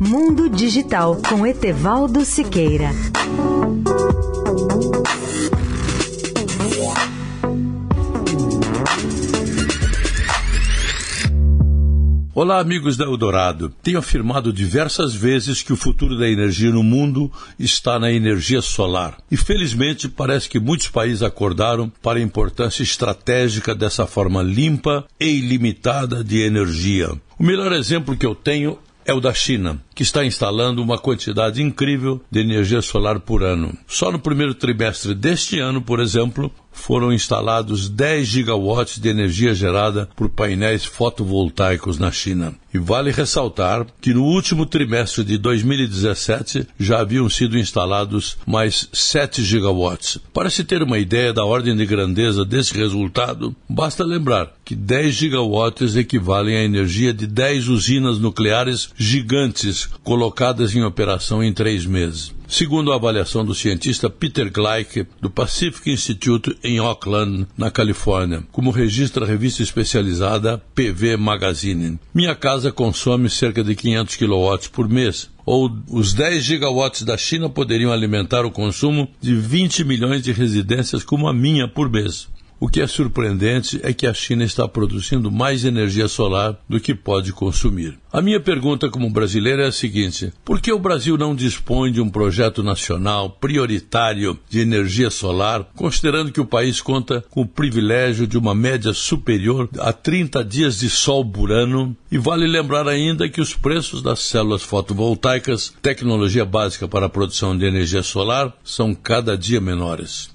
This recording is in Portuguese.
Mundo Digital com Etevaldo Siqueira. Olá, amigos da Eldorado. Tenho afirmado diversas vezes que o futuro da energia no mundo está na energia solar. E felizmente parece que muitos países acordaram para a importância estratégica dessa forma limpa e ilimitada de energia. O melhor exemplo que eu tenho é o da China, que está instalando uma quantidade incrível de energia solar por ano. Só no primeiro trimestre deste ano, por exemplo, foram instalados 10 gigawatts de energia gerada por painéis fotovoltaicos na China. E vale ressaltar que no último trimestre de 2017 já haviam sido instalados mais 7 gigawatts. Para se ter uma ideia da ordem de grandeza desse resultado, basta lembrar que 10 gigawatts equivalem à energia de 10 usinas nucleares gigantes colocadas em operação em três meses. Segundo a avaliação do cientista Peter Gleich, do Pacific Institute em Oakland, na Califórnia, como registra a revista especializada PV Magazine. Minha casa consome cerca de 500 kW por mês, ou os 10 gigawatts da China poderiam alimentar o consumo de 20 milhões de residências como a minha por mês. O que é surpreendente é que a China está produzindo mais energia solar do que pode consumir. A minha pergunta como brasileiro é a seguinte: por que o Brasil não dispõe de um projeto nacional prioritário de energia solar, considerando que o país conta com o privilégio de uma média superior a 30 dias de sol por ano? E vale lembrar ainda que os preços das células fotovoltaicas, tecnologia básica para a produção de energia solar, são cada dia menores.